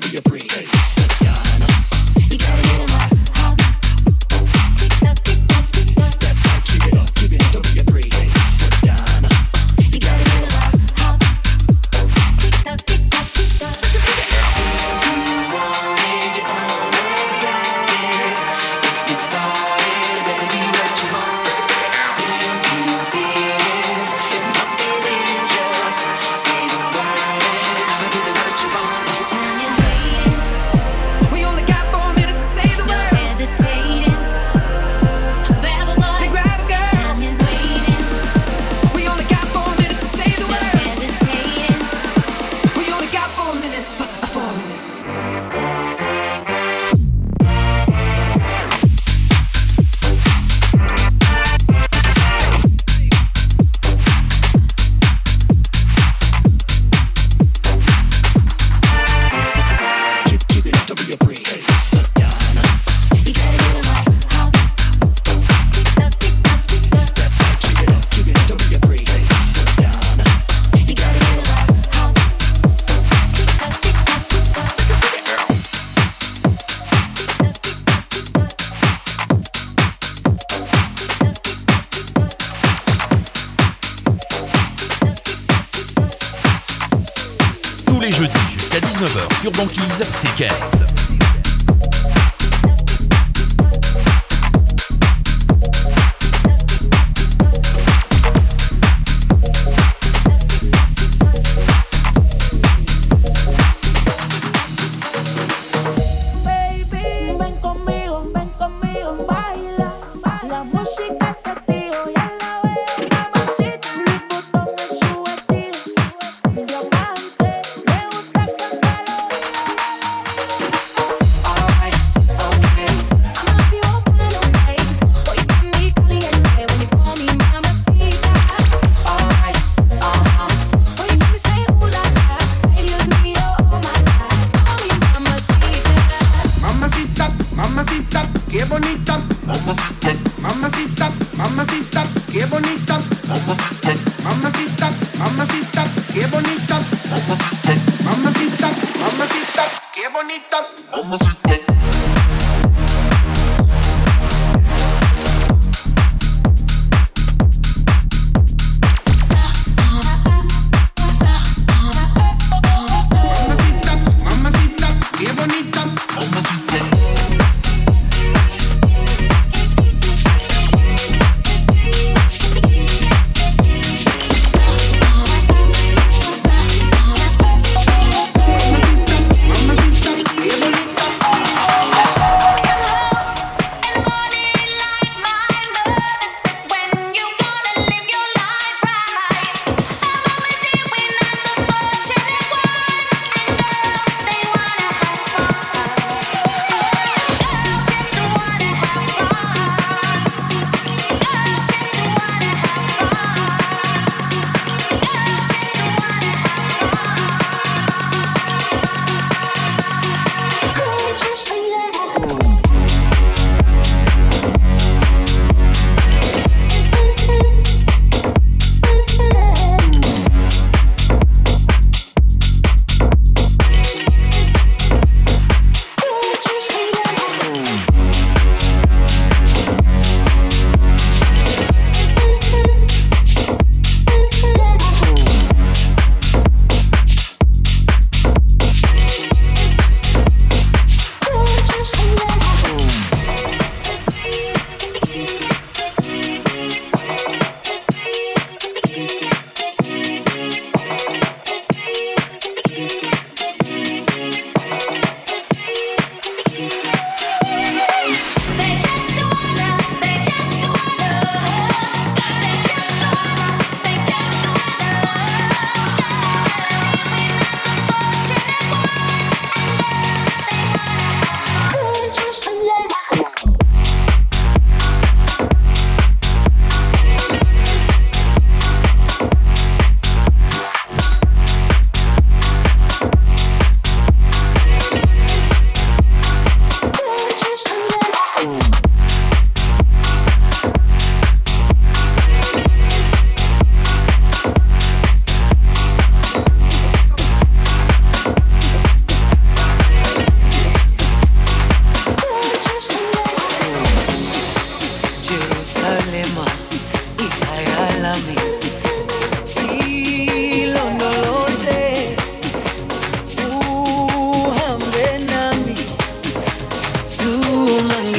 to be a.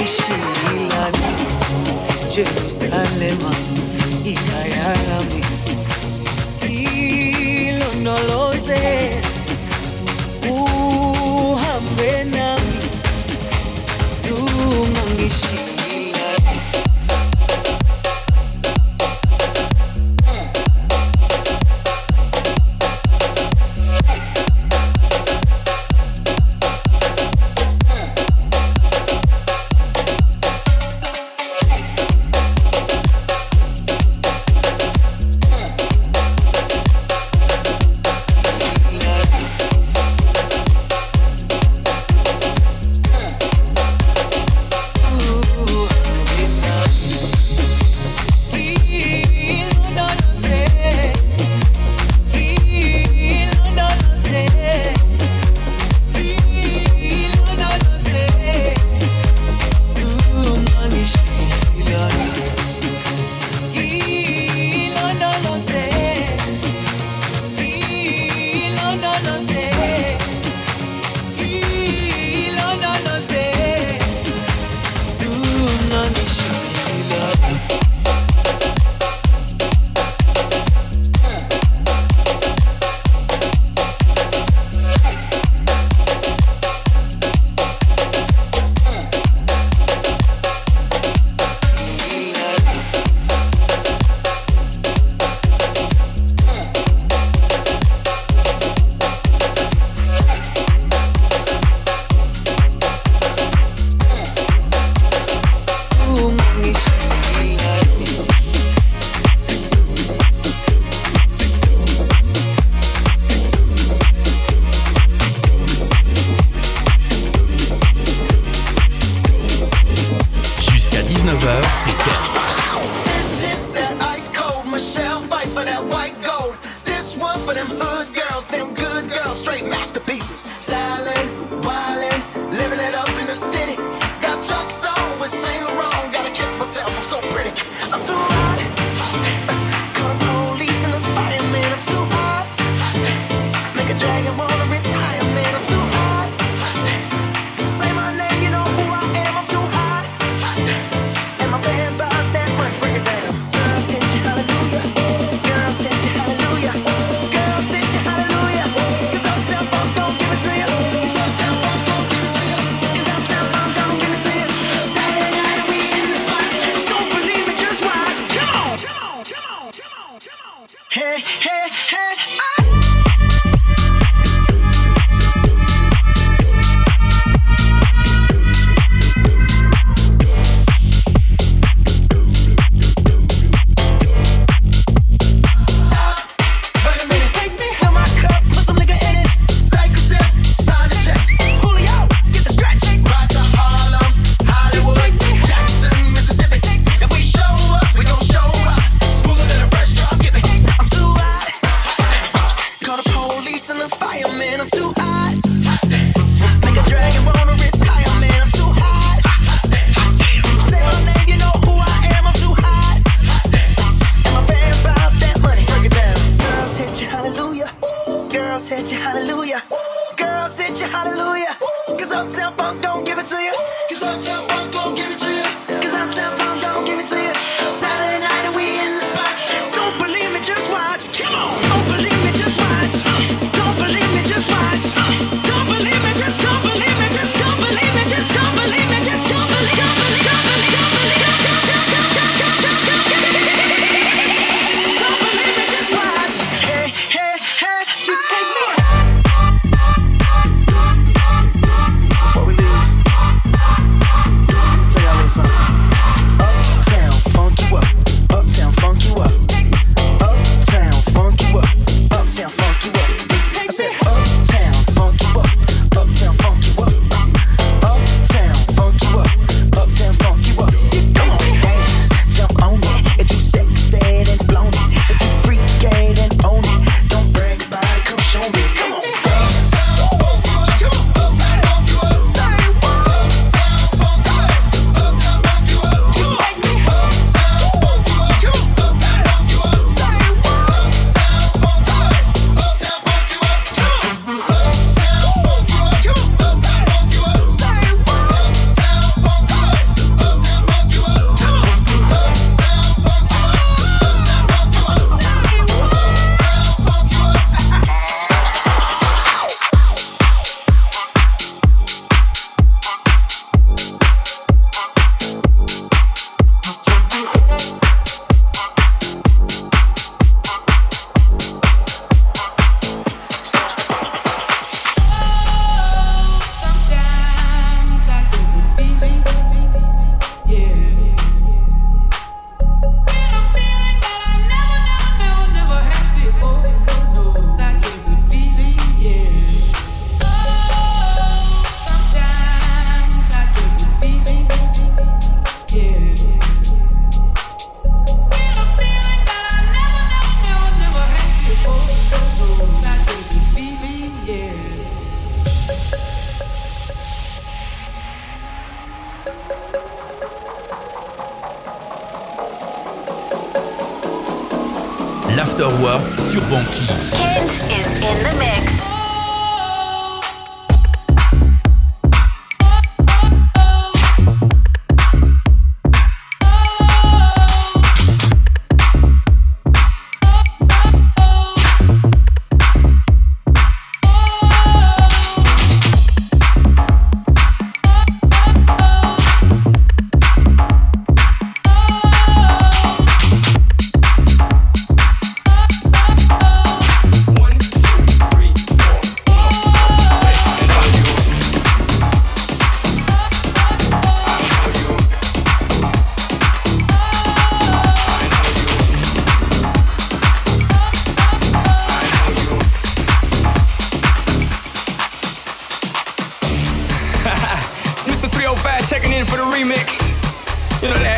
Shilani, Jerusalem, Ikayalami, Ilonolo.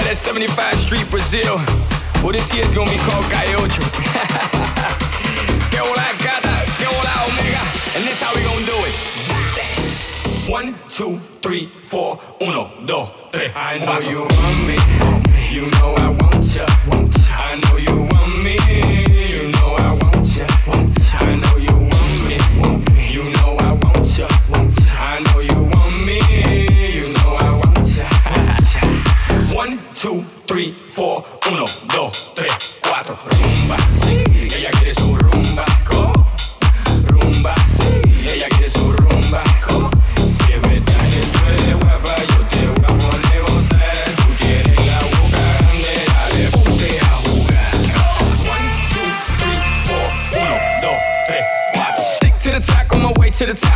that 75 Street, Brazil. Well, this year's gonna be called Calle Ocho. que hola gata, que hola omega. And this how we gonna do it. One, two, three, four, uno, dos, tres. I know you want me. You know I to the top.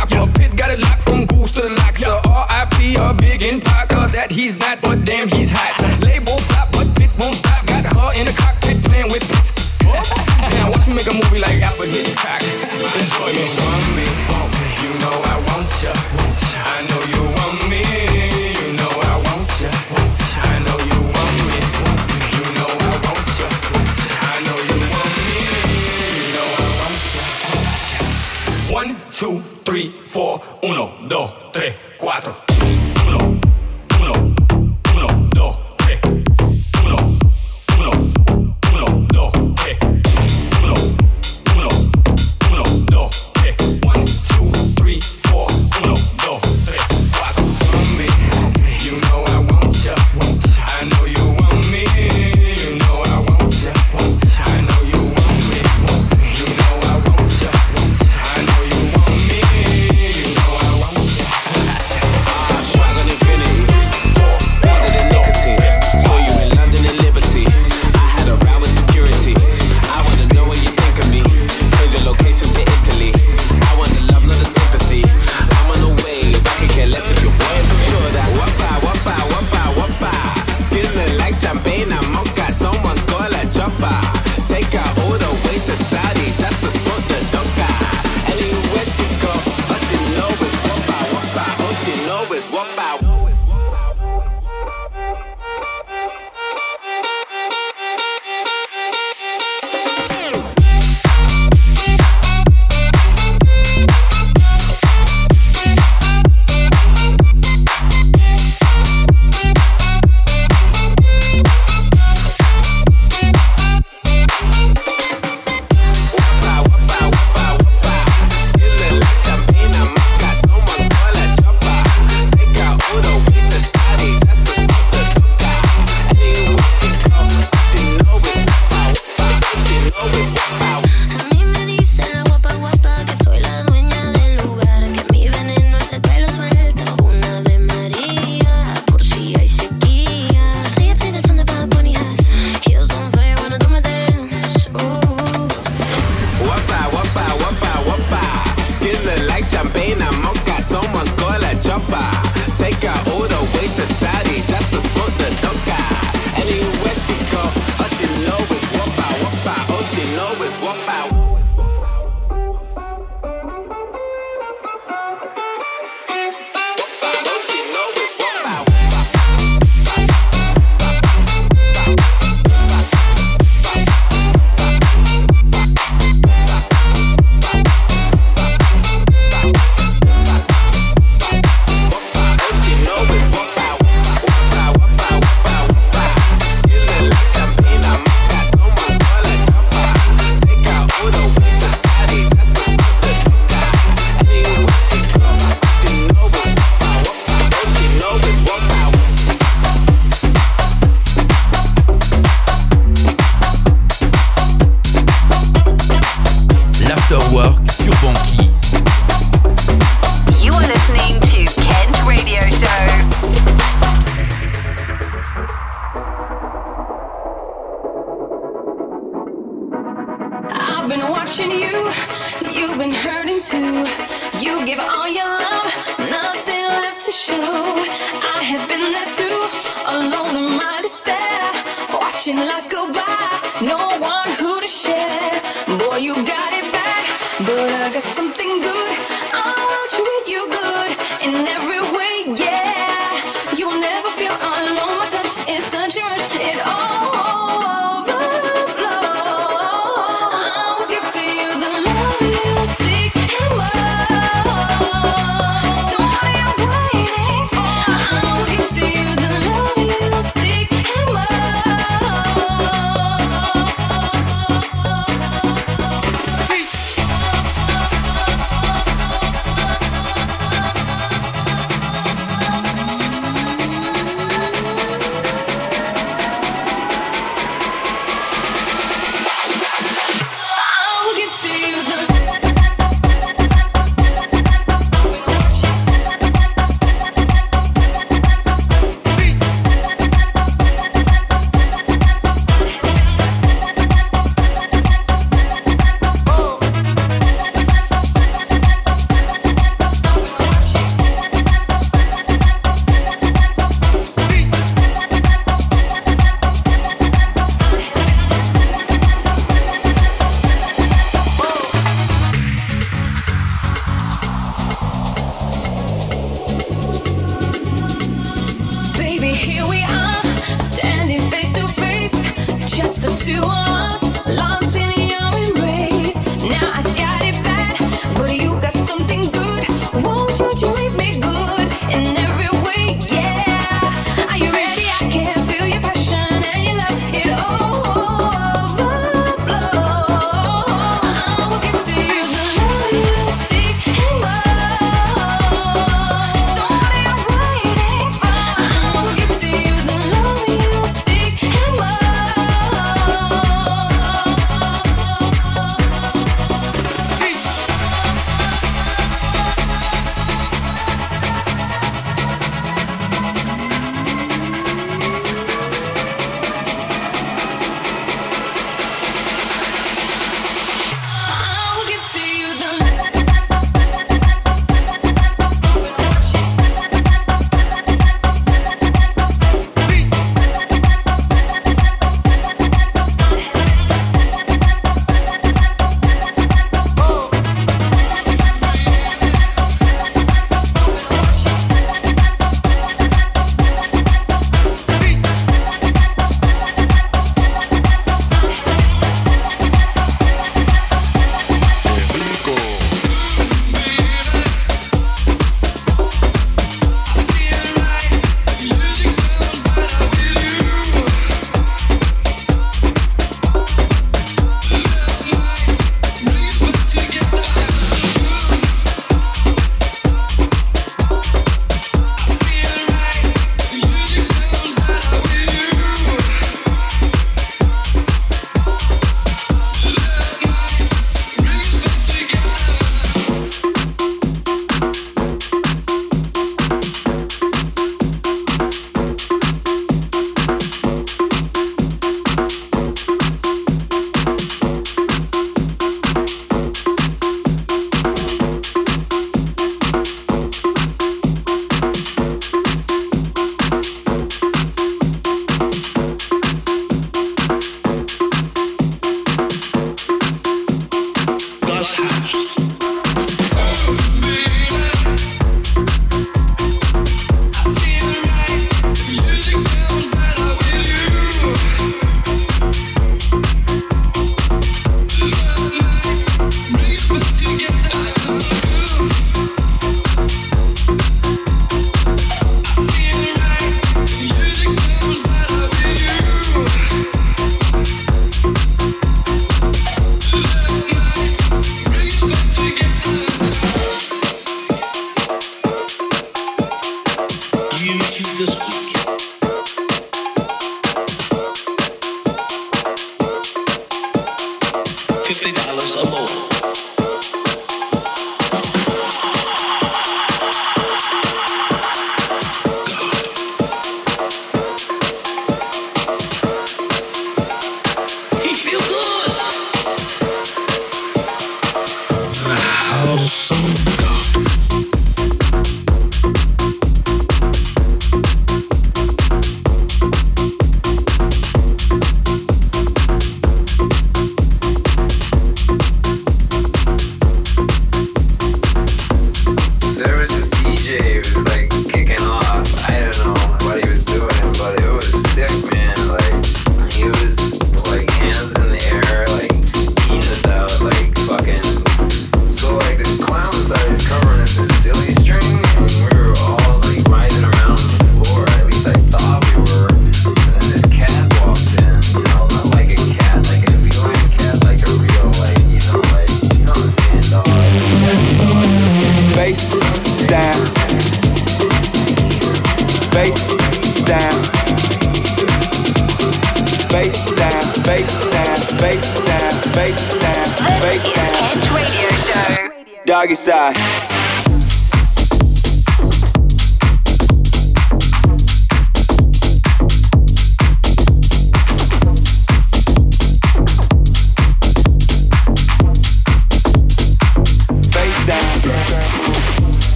Doggy style.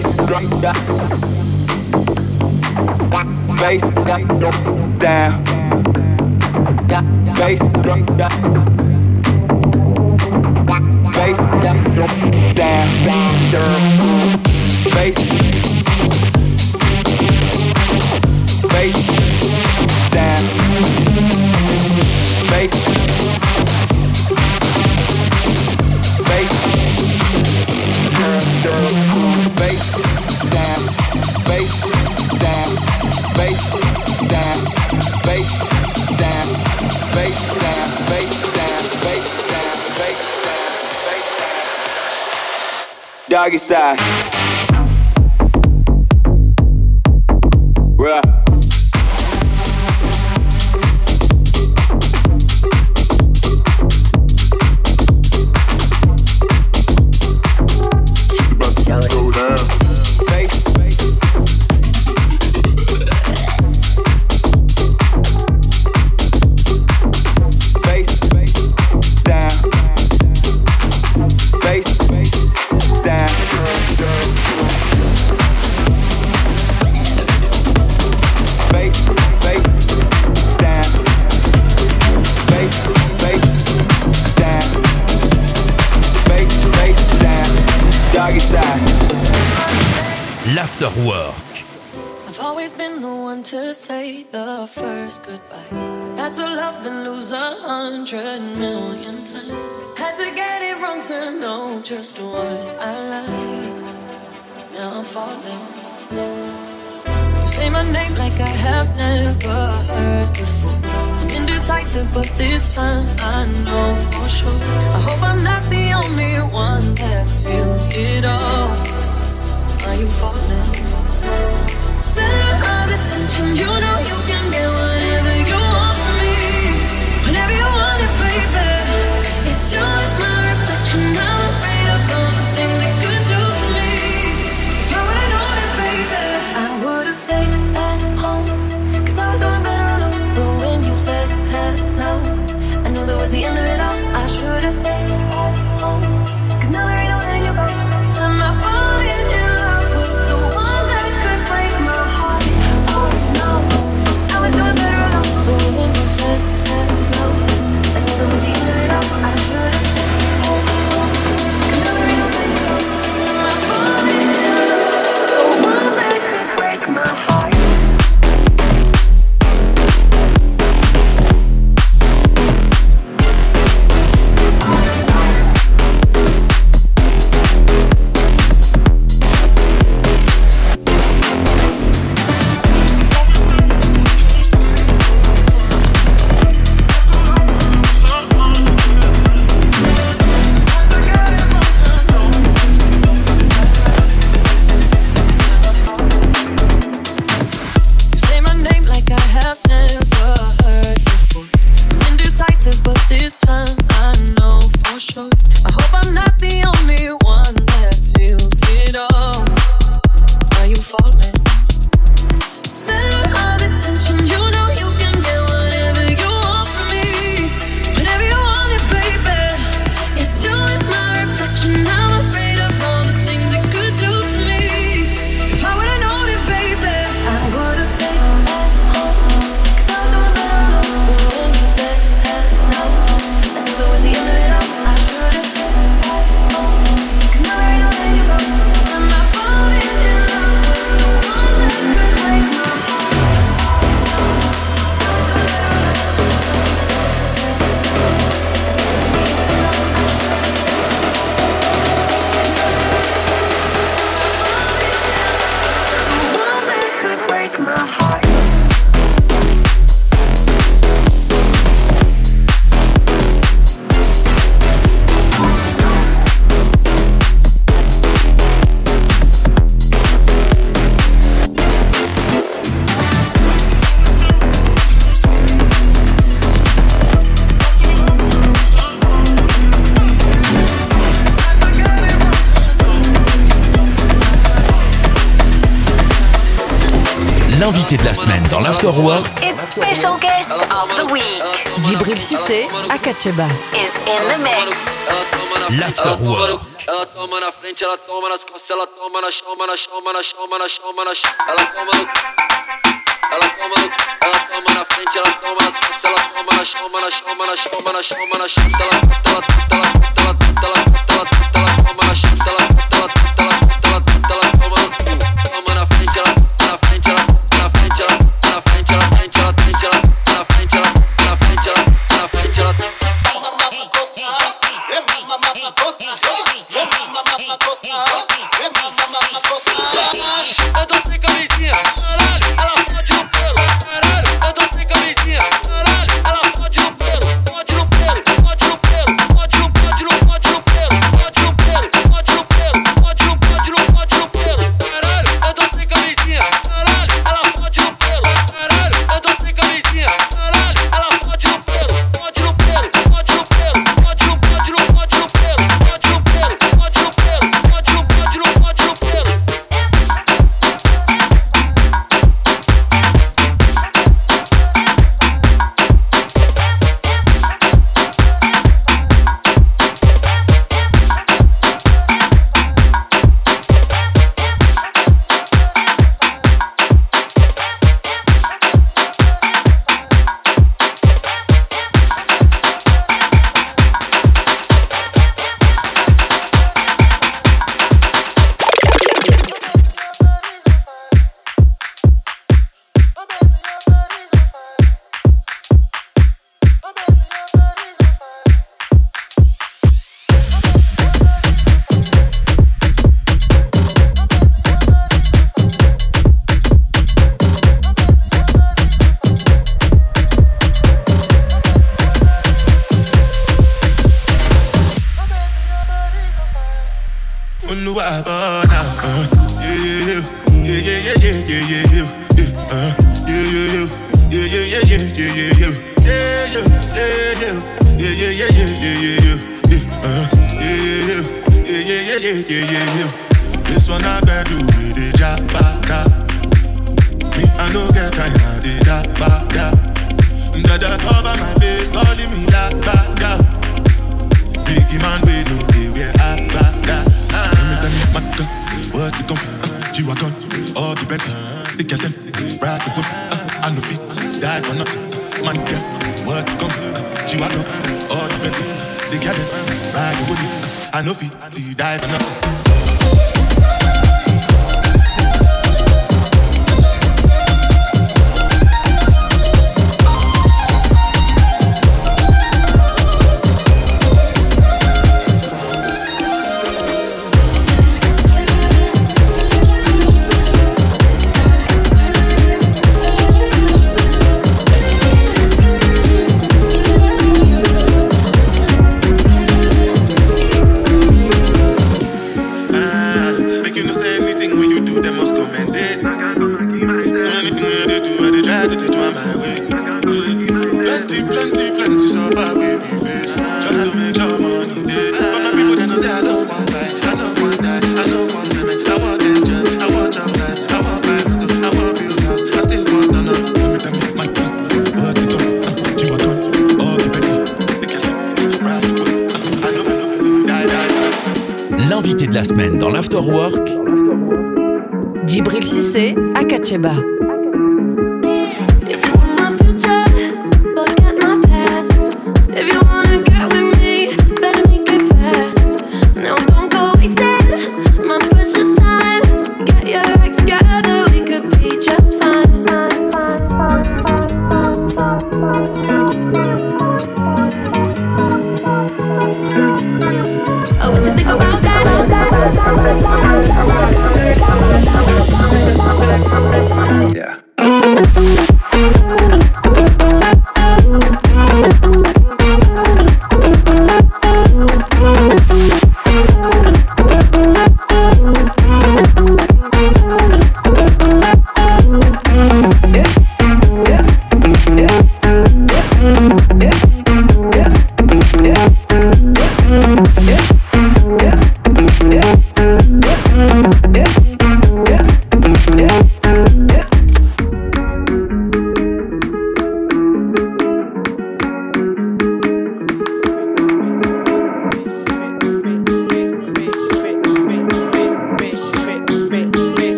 face down, face down, down, face down. Face, down, down, down, face, face, down, face. doggy style. to know just what I like. Now I'm falling. You say my name like I have never heard before. I'm indecisive, but this time I know for sure. I hope I'm not the only one that feels it all. Are you falling? Center of attention, you know you can get whatever you dans l'Afterwork. It's special guest of the week. Djibril Sissé Akacheba is in the mix. jump.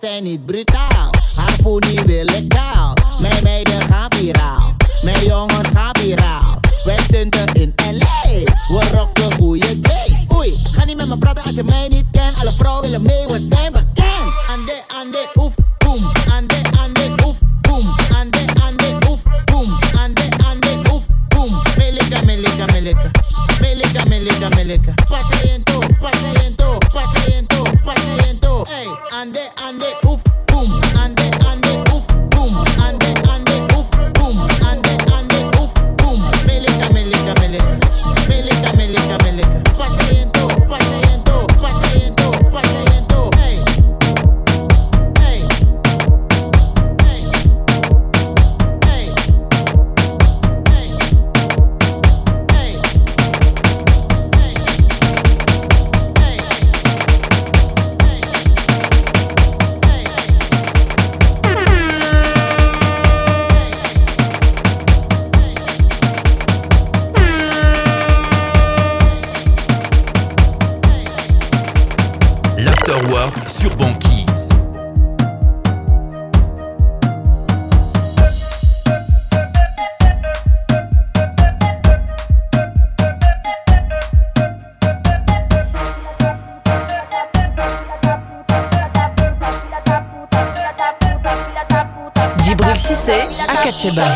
zijn niet brutaal. Harpoenie wil ik taal. Mijn meiden gaan viraal. Mijn jongens gaan viraal. Wij stunten in L.A. We rocken goede days. Oei, ga niet met me praten als je mij niet kent. Alle vrouwen willen mee, we zijn bekend. Ande, ande, oef. Archibald.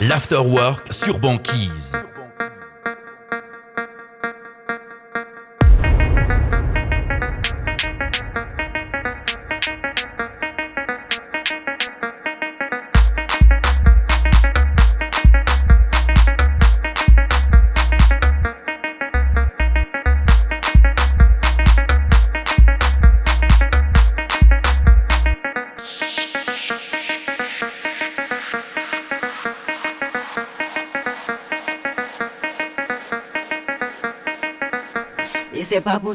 l'Afterwork sur Banquise. Abu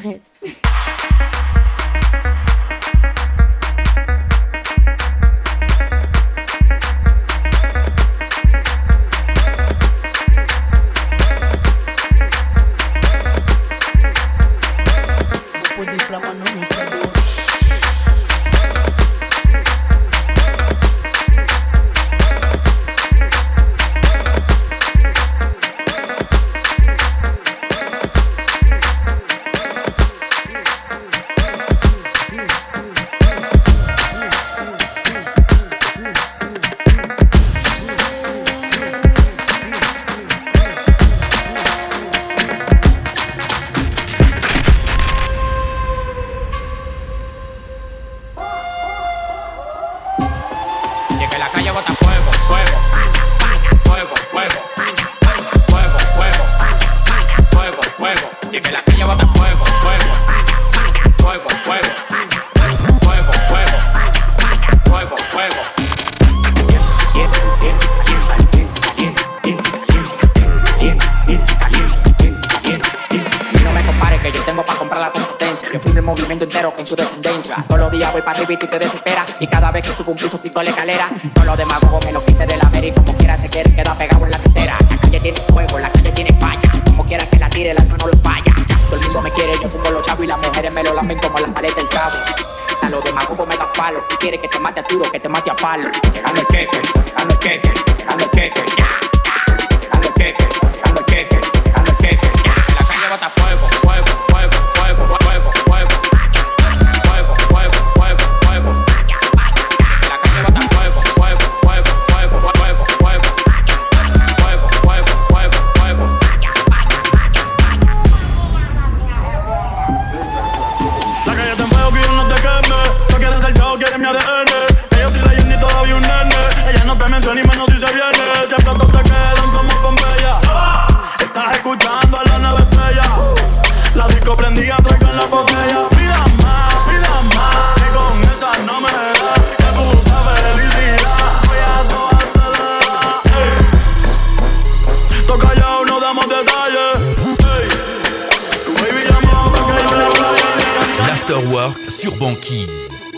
Yo firmo el movimiento entero con su descendencia. Todos los días voy para arriba y tú te desesperas. Y cada vez que subo un piso pico la escalera. Todos los demagogos me lo quiten de la vera como quiera se quiere queda pegado en la tetera. La calle tiene fuego, la calle tiene falla. Como quiera que la tire, el alma no lo falla. Todo el mundo me quiere, yo pongo los chavos y las mujeres me lo lamen como las paredes del chavo. A los demagogos me da palo. Tú quieres que te mate a tiro, que te mate a palo. Llegando el queque, llegando el queque, llegando el queque. Ya, ya. Llegando el queque, llegando el queque. sur banquise.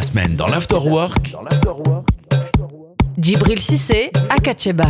la semaine dans l'Afterwork. Djibril Sissé, Akacheba.